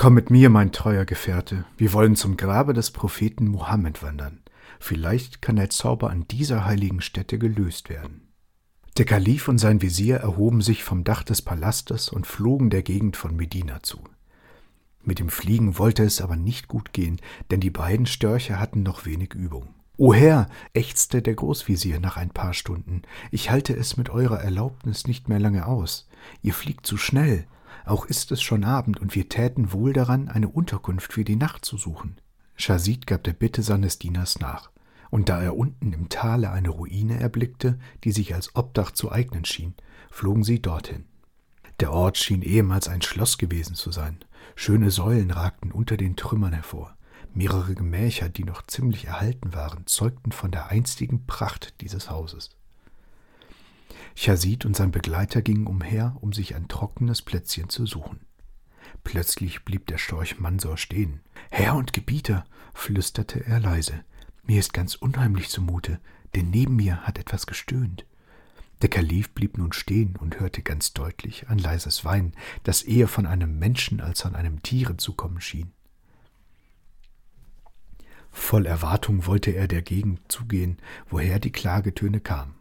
Komm mit mir, mein treuer Gefährte, wir wollen zum Grabe des Propheten Mohammed wandern. Vielleicht kann der Zauber an dieser heiligen Stätte gelöst werden. Der Kalif und sein Visier erhoben sich vom Dach des Palastes und flogen der Gegend von Medina zu. Mit dem Fliegen wollte es aber nicht gut gehen, denn die beiden Störche hatten noch wenig Übung. O Herr, ächzte der Großvisier nach ein paar Stunden, ich halte es mit eurer Erlaubnis nicht mehr lange aus. Ihr fliegt zu schnell. Auch ist es schon Abend und wir täten wohl daran, eine Unterkunft für die Nacht zu suchen. Schazid gab der Bitte seines Dieners nach und da er unten im Tale eine Ruine erblickte, die sich als Obdach zu eignen schien, flogen sie dorthin. Der Ort schien ehemals ein Schloss gewesen zu sein. Schöne Säulen ragten unter den Trümmern hervor. Mehrere Gemächer, die noch ziemlich erhalten waren, zeugten von der einstigen Pracht dieses Hauses. Chazid und sein Begleiter gingen umher, um sich ein trockenes Plätzchen zu suchen. Plötzlich blieb der Storch Mansor stehen. Herr und Gebieter, flüsterte er leise, mir ist ganz unheimlich zumute, denn neben mir hat etwas gestöhnt. Der Kalif blieb nun stehen und hörte ganz deutlich ein leises Weinen, das eher von einem Menschen als von einem Tiere zu kommen schien. Voll Erwartung wollte er der Gegend zugehen, woher die Klagetöne kamen.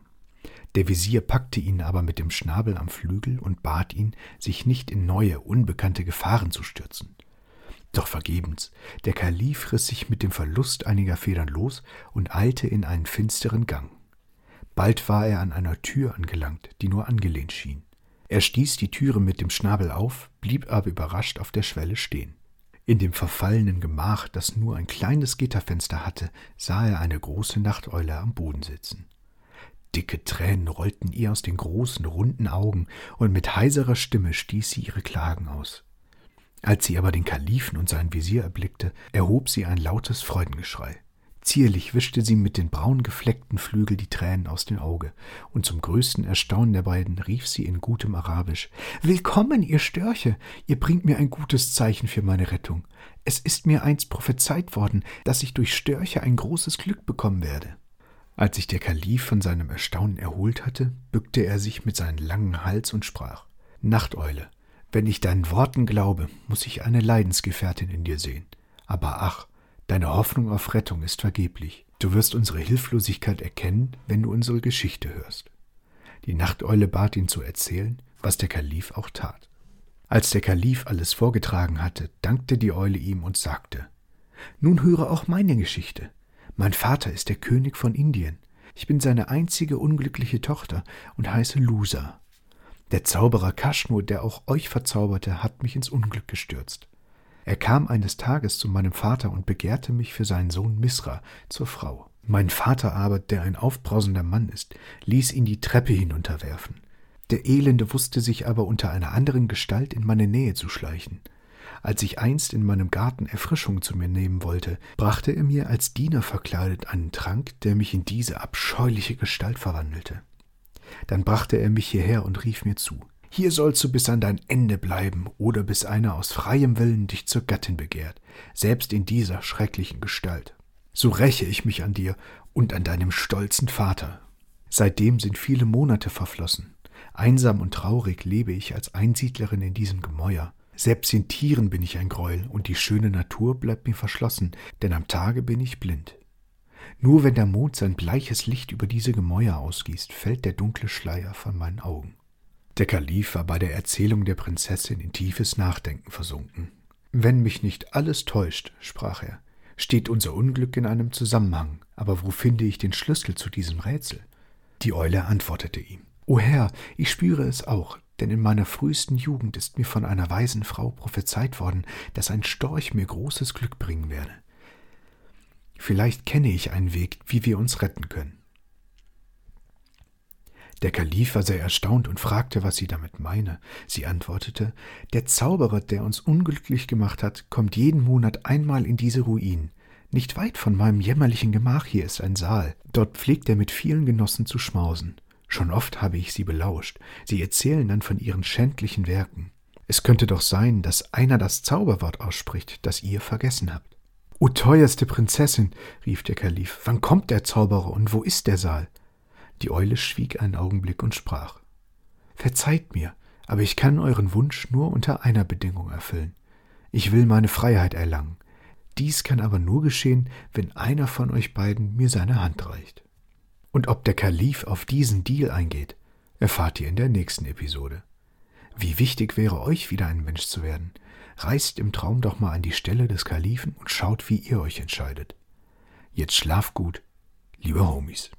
Der Visier packte ihn aber mit dem Schnabel am Flügel und bat ihn, sich nicht in neue, unbekannte Gefahren zu stürzen. Doch vergebens. Der Kalif riss sich mit dem Verlust einiger Federn los und eilte in einen finsteren Gang. Bald war er an einer Tür angelangt, die nur angelehnt schien. Er stieß die Türe mit dem Schnabel auf, blieb aber überrascht auf der Schwelle stehen. In dem verfallenen Gemach, das nur ein kleines Gitterfenster hatte, sah er eine große Nachteule am Boden sitzen. Dicke Tränen rollten ihr aus den großen, runden Augen, und mit heiserer Stimme stieß sie ihre Klagen aus. Als sie aber den Kalifen und sein Visier erblickte, erhob sie ein lautes Freudengeschrei. Zierlich wischte sie mit den braun gefleckten Flügel die Tränen aus dem Auge, und zum größten Erstaunen der beiden rief sie in gutem Arabisch Willkommen, ihr Störche, ihr bringt mir ein gutes Zeichen für meine Rettung. Es ist mir einst prophezeit worden, dass ich durch Störche ein großes Glück bekommen werde. Als sich der Kalif von seinem Erstaunen erholt hatte, bückte er sich mit seinem langen Hals und sprach Nachteule, wenn ich deinen Worten glaube, muss ich eine Leidensgefährtin in dir sehen. Aber ach, deine Hoffnung auf Rettung ist vergeblich. Du wirst unsere Hilflosigkeit erkennen, wenn du unsere Geschichte hörst. Die Nachteule bat ihn zu erzählen, was der Kalif auch tat. Als der Kalif alles vorgetragen hatte, dankte die Eule ihm und sagte Nun höre auch meine Geschichte. Mein Vater ist der König von Indien. Ich bin seine einzige unglückliche Tochter und heiße Lusa. Der Zauberer Kaschmur, der auch euch verzauberte, hat mich ins Unglück gestürzt. Er kam eines Tages zu meinem Vater und begehrte mich für seinen Sohn Misra zur Frau. Mein Vater aber, der ein aufbrausender Mann ist, ließ ihn die Treppe hinunterwerfen. Der Elende wusste sich aber unter einer anderen Gestalt in meine Nähe zu schleichen. Als ich einst in meinem Garten Erfrischung zu mir nehmen wollte, brachte er mir als Diener verkleidet einen Trank, der mich in diese abscheuliche Gestalt verwandelte. Dann brachte er mich hierher und rief mir zu. Hier sollst du bis an dein Ende bleiben oder bis einer aus freiem Willen dich zur Gattin begehrt, selbst in dieser schrecklichen Gestalt. So räche ich mich an dir und an deinem stolzen Vater. Seitdem sind viele Monate verflossen. Einsam und traurig lebe ich als Einsiedlerin in diesem Gemäuer. Selbst den Tieren bin ich ein Greuel, und die schöne Natur bleibt mir verschlossen, denn am Tage bin ich blind. Nur wenn der Mond sein bleiches Licht über diese Gemäuer ausgießt, fällt der dunkle Schleier von meinen Augen. Der Kalif war bei der Erzählung der Prinzessin in tiefes Nachdenken versunken. Wenn mich nicht alles täuscht, sprach er, steht unser Unglück in einem Zusammenhang, aber wo finde ich den Schlüssel zu diesem Rätsel? Die Eule antwortete ihm. O Herr, ich spüre es auch, denn in meiner frühesten Jugend ist mir von einer weisen Frau prophezeit worden, dass ein Storch mir großes Glück bringen werde. Vielleicht kenne ich einen Weg, wie wir uns retten können. Der Kalif war sehr erstaunt und fragte, was sie damit meine. Sie antwortete, der Zauberer, der uns unglücklich gemacht hat, kommt jeden Monat einmal in diese Ruinen. Nicht weit von meinem jämmerlichen Gemach hier ist ein Saal. Dort pflegt er mit vielen Genossen zu schmausen. Schon oft habe ich sie belauscht. Sie erzählen dann von ihren schändlichen Werken. Es könnte doch sein, dass einer das Zauberwort ausspricht, das ihr vergessen habt. O teuerste Prinzessin, rief der Kalif, wann kommt der Zauberer und wo ist der Saal? Die Eule schwieg einen Augenblick und sprach Verzeiht mir, aber ich kann euren Wunsch nur unter einer Bedingung erfüllen. Ich will meine Freiheit erlangen. Dies kann aber nur geschehen, wenn einer von euch beiden mir seine Hand reicht. Und ob der Kalif auf diesen Deal eingeht, erfahrt ihr in der nächsten Episode. Wie wichtig wäre euch wieder ein Mensch zu werden? Reist im Traum doch mal an die Stelle des Kalifen und schaut, wie ihr euch entscheidet. Jetzt schlaft gut, liebe Homies.